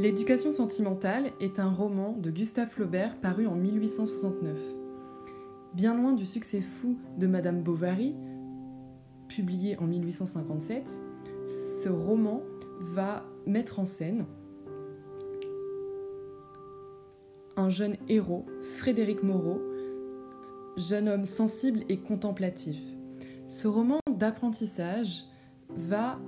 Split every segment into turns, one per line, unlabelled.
L'éducation sentimentale est un roman de Gustave Flaubert paru en 1869. Bien loin du succès fou de Madame Bovary, publié en 1857, ce roman va mettre en scène un jeune héros, Frédéric Moreau, jeune homme sensible et contemplatif. Ce roman d'apprentissage va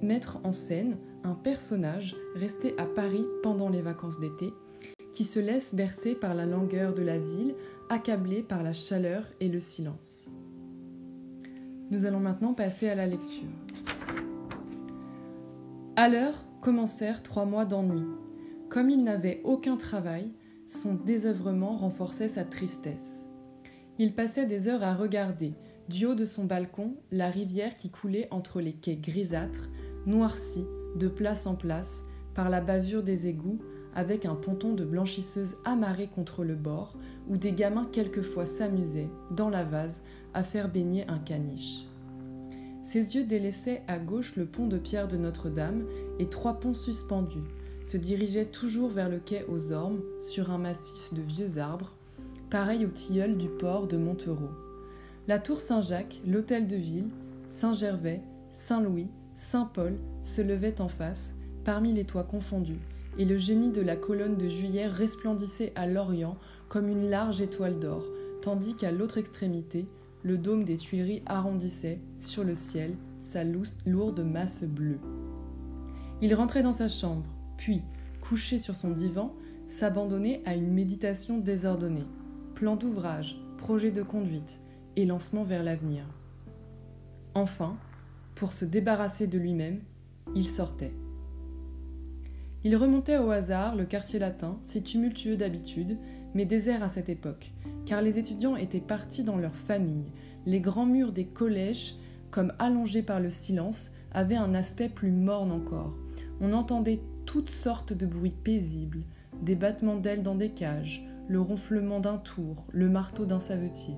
mettre en scène un personnage resté à Paris pendant les vacances d'été, qui se laisse bercer par la langueur de la ville, accablé par la chaleur et le silence. Nous allons maintenant passer à la lecture. À l'heure commencèrent trois mois d'ennui. Comme il n'avait aucun travail, son désœuvrement renforçait sa tristesse. Il passait des heures à regarder, du haut de son balcon, la rivière qui coulait entre les quais grisâtres, noircis de place en place par la bavure des égouts, avec un ponton de blanchisseuse amarré contre le bord, où des gamins quelquefois s'amusaient, dans la vase, à faire baigner un caniche. Ses yeux délaissaient à gauche le pont de pierre de Notre-Dame et trois ponts suspendus, se dirigeaient toujours vers le quai aux Ormes, sur un massif de vieux arbres, pareil au tilleul du port de Montereau. La tour Saint-Jacques, l'hôtel de ville, Saint-Gervais, Saint-Louis, Saint-Paul se levaient en face, parmi les toits confondus, et le génie de la colonne de juillet resplendissait à l'Orient comme une large étoile d'or, tandis qu'à l'autre extrémité, le dôme des Tuileries arrondissait, sur le ciel, sa lourde masse bleue. Il rentrait dans sa chambre, puis, couché sur son divan, s'abandonnait à une méditation désordonnée. Plan d'ouvrage, projet de conduite et lancement vers l'avenir. Enfin, pour se débarrasser de lui-même, il sortait. Il remontait au hasard le quartier latin, si tumultueux d'habitude, mais désert à cette époque, car les étudiants étaient partis dans leur famille. Les grands murs des collèges, comme allongés par le silence, avaient un aspect plus morne encore. On entendait toutes sortes de bruits paisibles, des battements d'ailes dans des cages, le ronflement d'un tour, le marteau d'un savetier.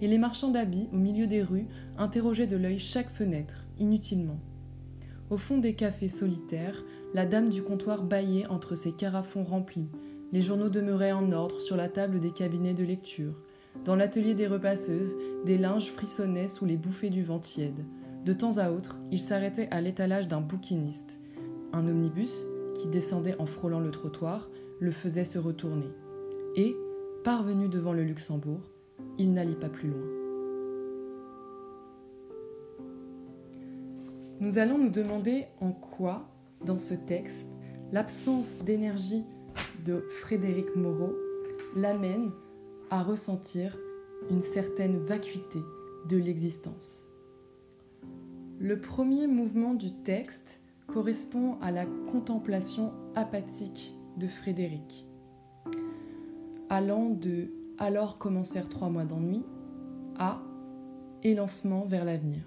Et les marchands d'habits, au milieu des rues, interrogeaient de l'œil chaque fenêtre, inutilement. Au fond des cafés solitaires, la dame du comptoir bâillait entre ses carafons remplis, les journaux demeuraient en ordre sur la table des cabinets de lecture. Dans l'atelier des repasseuses, des linges frissonnaient sous les bouffées du vent tiède. De temps à autre, il s'arrêtait à l'étalage d'un bouquiniste. Un omnibus, qui descendait en frôlant le trottoir, le faisait se retourner. Et, parvenu devant le Luxembourg, il n'allait pas plus loin. Nous allons nous demander en quoi, dans ce texte, l'absence d'énergie de Frédéric Moreau l'amène à ressentir une certaine vacuité de l'existence. Le premier mouvement du texte correspond à la contemplation apathique de Frédéric, allant de Alors commencèrent trois mois d'ennui à Élancement vers l'avenir.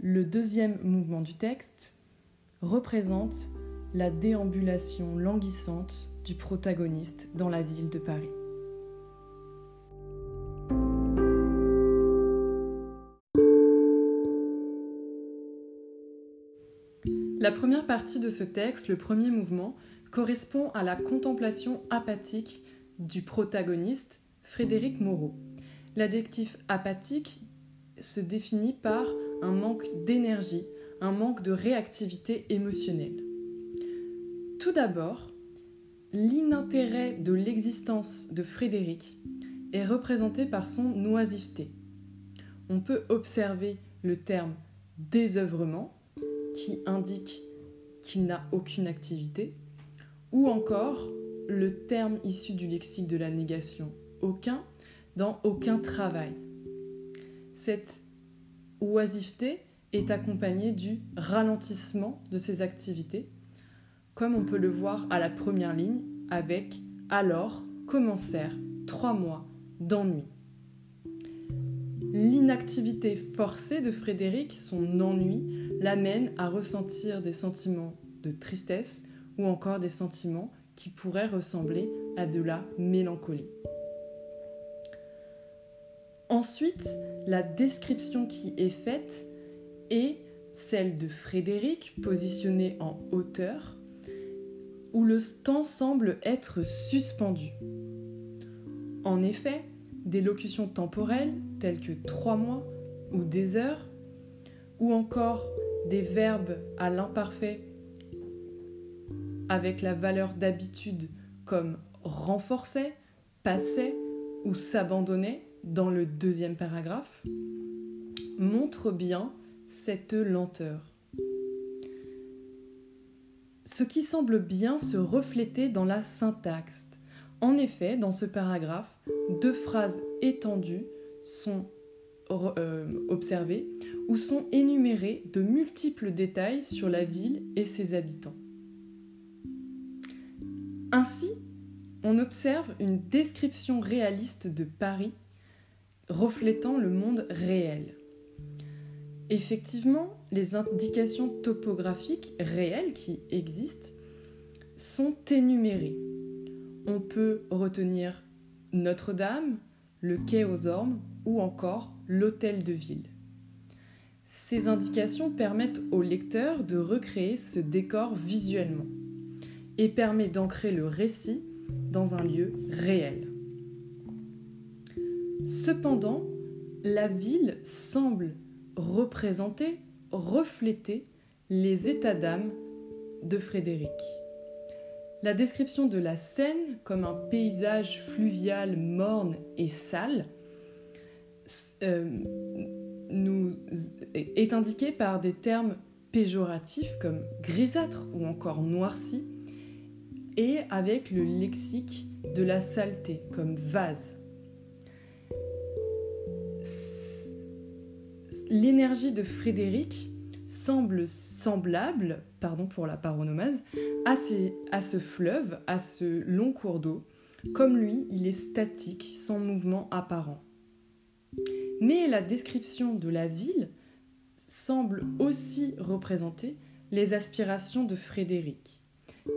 Le deuxième mouvement du texte représente la déambulation languissante du protagoniste dans la ville de Paris. La première partie de ce texte, le premier mouvement, correspond à la contemplation apathique du protagoniste, Frédéric Moreau. L'adjectif apathique se définit par un manque d'énergie, un manque de réactivité émotionnelle. Tout d'abord, l'inintérêt de l'existence de Frédéric est représenté par son oisiveté. On peut observer le terme désœuvrement qui indique qu'il n'a aucune activité, ou encore le terme issu du lexique de la négation aucun dans aucun travail. Cette oisiveté est accompagnée du ralentissement de ses activités comme on peut le voir à la première ligne avec Alors commencèrent trois mois d'ennui. L'inactivité forcée de Frédéric, son ennui, l'amène à ressentir des sentiments de tristesse ou encore des sentiments qui pourraient ressembler à de la mélancolie. Ensuite, la description qui est faite est celle de Frédéric, positionné en hauteur, où le temps semble être suspendu. En effet, des locutions temporelles telles que trois mois ou des heures, ou encore des verbes à l'imparfait avec la valeur d'habitude comme renforçait, passait ou s'abandonnait dans le deuxième paragraphe, montrent bien cette lenteur. Ce qui semble bien se refléter dans la syntaxe. En effet, dans ce paragraphe, deux phrases étendues sont euh, observées où sont énumérés de multiples détails sur la ville et ses habitants. Ainsi, on observe une description réaliste de Paris reflétant le monde réel. Effectivement, les indications topographiques réelles qui existent sont énumérées. On peut retenir Notre-Dame, le quai aux Ormes ou encore l'hôtel de ville. Ces indications permettent au lecteur de recréer ce décor visuellement et permet d'ancrer le récit dans un lieu réel. Cependant, la ville semble représenter, refléter les états d'âme de Frédéric. La description de la Seine comme un paysage fluvial morne et sale euh, est indiquée par des termes péjoratifs comme grisâtre ou encore noirci et avec le lexique de la saleté comme vase. L'énergie de Frédéric semble semblable, pardon pour la paronomase, à, à ce fleuve, à ce long cours d'eau. Comme lui, il est statique, sans mouvement apparent. Mais la description de la ville semble aussi représenter les aspirations de Frédéric.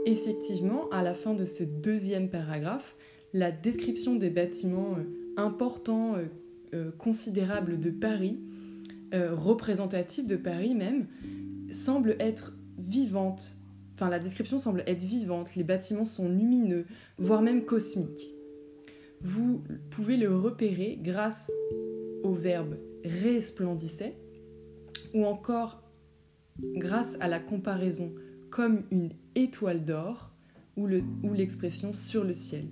Effectivement, à la fin de ce deuxième paragraphe, la description des bâtiments euh, importants, euh, euh, considérables de Paris, représentatifs de Paris même, semble être vivante. Enfin, la description semble être vivante, les bâtiments sont lumineux, voire même cosmiques. Vous pouvez le repérer grâce au verbe resplendissait ou encore grâce à la comparaison comme une étoile d'or ou l'expression sur le ciel.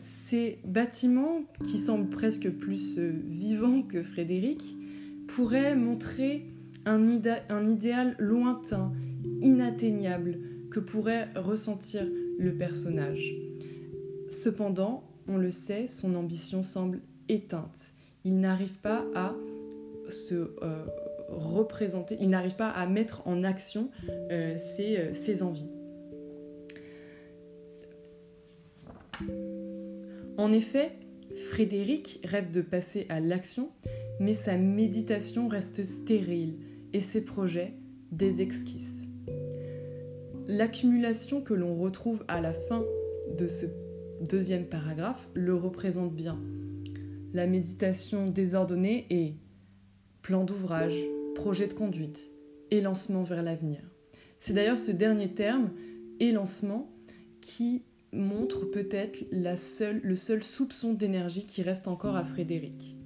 Ces bâtiments, qui semblent presque plus euh, vivants que Frédéric, pourraient montrer un, idéal lointain, inatteignable, que pourrait ressentir le personnage. Cependant, on le sait, son ambition semble éteinte il n'arrive pas à se euh, représenter, il n'arrive pas à mettre en action euh, euh, ses, envies. En effet, Frédéric rêve de passer à l'action, mais sa méditation reste stérile et ses projets des esquisses. L'accumulation que l'on retrouve à la fin de ce deuxième paragraphe le représente bien la méditation désordonnée est plan d'ouvrage, projet de conduite, élancement vers l'avenir. C'est d'ailleurs ce dernier terme, élancement, qui montre peut-être le seul soupçon d'énergie qui reste encore à Frédéric.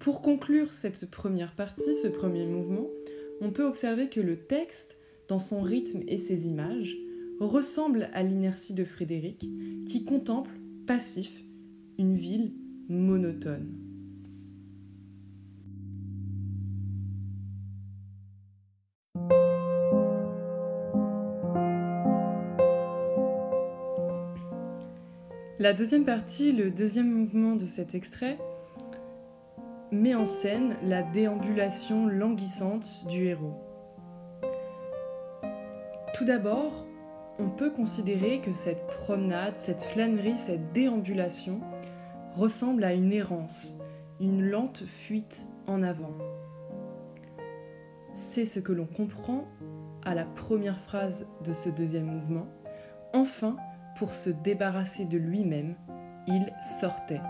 Pour conclure cette première partie, ce premier mouvement, on peut observer que le texte, dans son rythme et ses images, ressemble à l'inertie de Frédéric, qui contemple, passif, une ville monotone. La deuxième partie, le deuxième mouvement de cet extrait, met en scène la déambulation languissante du héros. Tout d'abord, on peut considérer que cette promenade, cette flânerie, cette déambulation ressemble à une errance, une lente fuite en avant. C'est ce que l'on comprend à la première phrase de ce deuxième mouvement. Enfin, pour se débarrasser de lui-même, il sortait.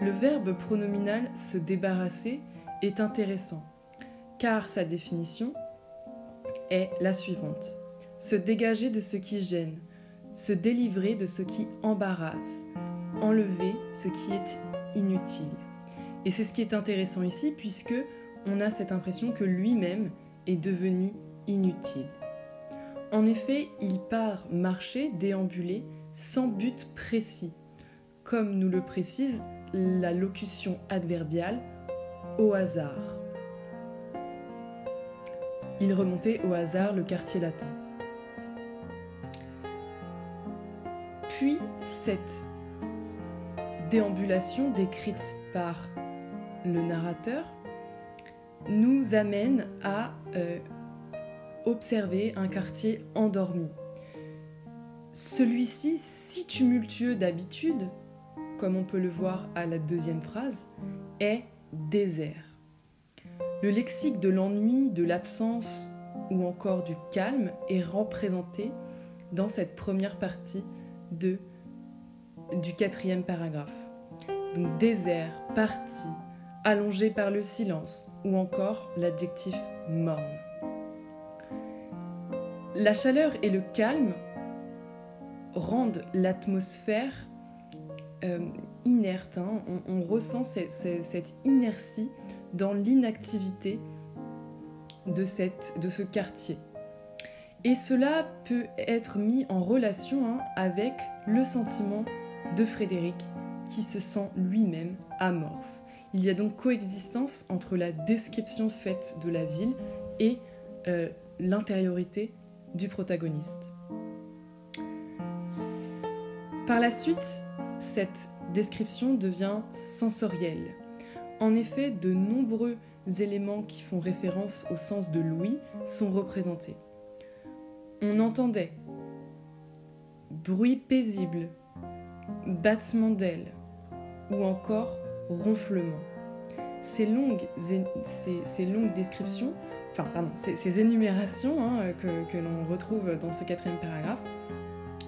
Le verbe pronominal se débarrasser est intéressant, car sa définition est la suivante. se dégager de ce qui gêne, se délivrer de ce qui embarrasse, enlever ce qui est inutile. Et c'est ce qui est intéressant ici puisque on a cette impression que lui-même est devenu inutile. En effet, il part marcher, déambuler, sans but précis, comme nous le précise la locution adverbiale au hasard. Il remontait au hasard le quartier latin. Puis cette déambulation décrite par le narrateur nous amène à euh, observer un quartier endormi. Celui-ci, si tumultueux d'habitude, comme on peut le voir à la deuxième phrase, est désert. Le lexique de l'ennui, de l'absence ou encore du calme est représenté dans cette première partie de, du quatrième paragraphe. Donc désert, parti, allongé par le silence ou encore l'adjectif morne. La chaleur et le calme rendent l'atmosphère euh, inerte. Hein. On, ressent cette, inertie dans l'inactivité de, ce quartier. Et cela peut être mis en relation hein, avec le sentiment de Frédéric qui se sent lui-même amorphe. Il y a donc coexistence entre la description faite de la ville et euh, l'intériorité du protagoniste. Par la suite, cette description devient sensorielle. En effet, de nombreux éléments qui font référence au sens de l'ouïe sont représentés. On entendait bruit paisible, battement d'ailes ou encore ronflement. Ces longues, ces, longues descriptions, enfin pardon, ces, énumérations hein, que l'on retrouve dans ce quatrième paragraphe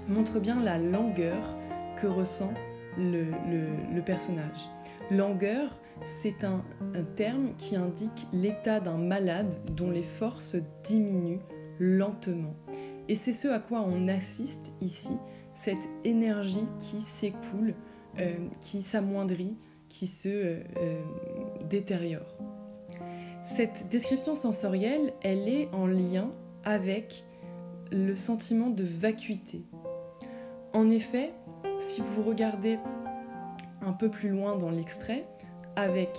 montrent bien la langueur que ressent le, personnage. Langueur, c'est un, terme qui indique l'état d'un malade dont les forces diminuent lentement. Et c'est ce à quoi on assiste ici, cette énergie qui s'écoule, euh, qui s'amoindrit, qui se euh, euh, détériore. Cette description sensorielle, elle est en lien avec le sentiment de vacuité. En effet, si vous regardez un peu plus loin dans l'extrait, avec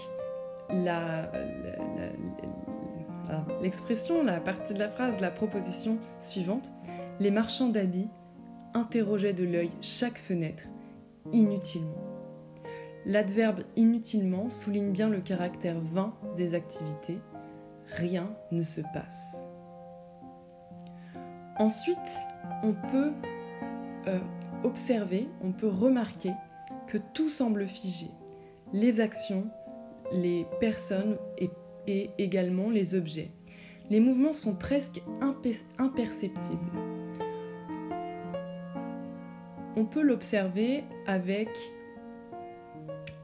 l'expression, la, la partie de la phrase, la proposition suivante, les marchands d'habits interrogeaient de l'œil chaque fenêtre, inutilement. L'adverbe inutilement souligne bien le caractère vain des activités. Rien ne se passe. Ensuite, on peut euh, observer, on peut remarquer que tout semble figé. Les actions, les personnes et, également les objets. Les mouvements sont presque imperceptibles. On peut l'observer avec,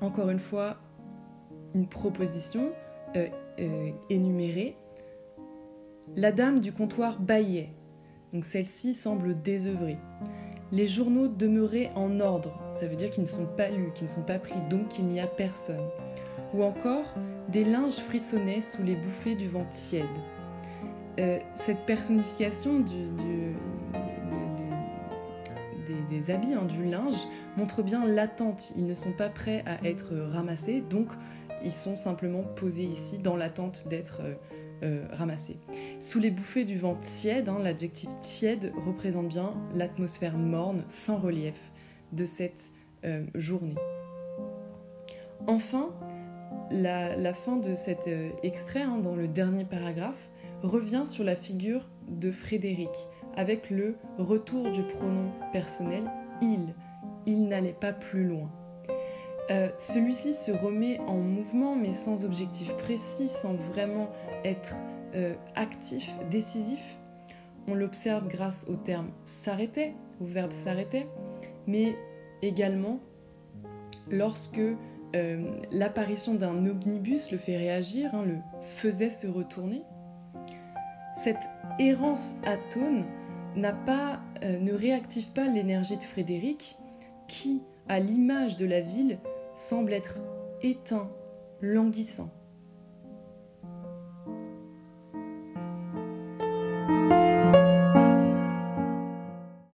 encore une fois, une proposition euh, euh, énumérée. La dame du comptoir baillait, donc celle-ci semble désœuvrée les journaux demeuraient en ordre, ça veut dire qu'ils ne sont pas lus, qu'ils ne sont pas pris, donc il n'y a personne. Ou encore, des linges frissonnaient sous les bouffées du vent tiède. Euh, cette personnification habits, hein, du linge, montre bien l'attente. Ils ne sont pas prêts à être ramassés, donc ils sont simplement posés ici dans l'attente d'être euh, euh, ramassés. Sous les bouffées du vent tiède, hein, l'adjectif tiède représente bien l'atmosphère morne, sans relief de cette euh, journée. Enfin, la, fin de cet extrait, hein, dans le dernier paragraphe, revient sur la figure de Frédéric, avec le retour du pronom personnel il. Il n'allait pas plus loin. Euh, celui-ci se remet en mouvement, mais sans objectif précis, sans vraiment être euh, actif, décisif. On l'observe grâce au terme s'arrêter, au verbe s'arrêter, mais également lorsque euh, l'apparition d'un omnibus le fait réagir, hein, le faisait se retourner. Cette errance atone euh, ne réactive pas l'énergie de Frédéric, qui, à l'image de la ville, semble être éteint, languissant.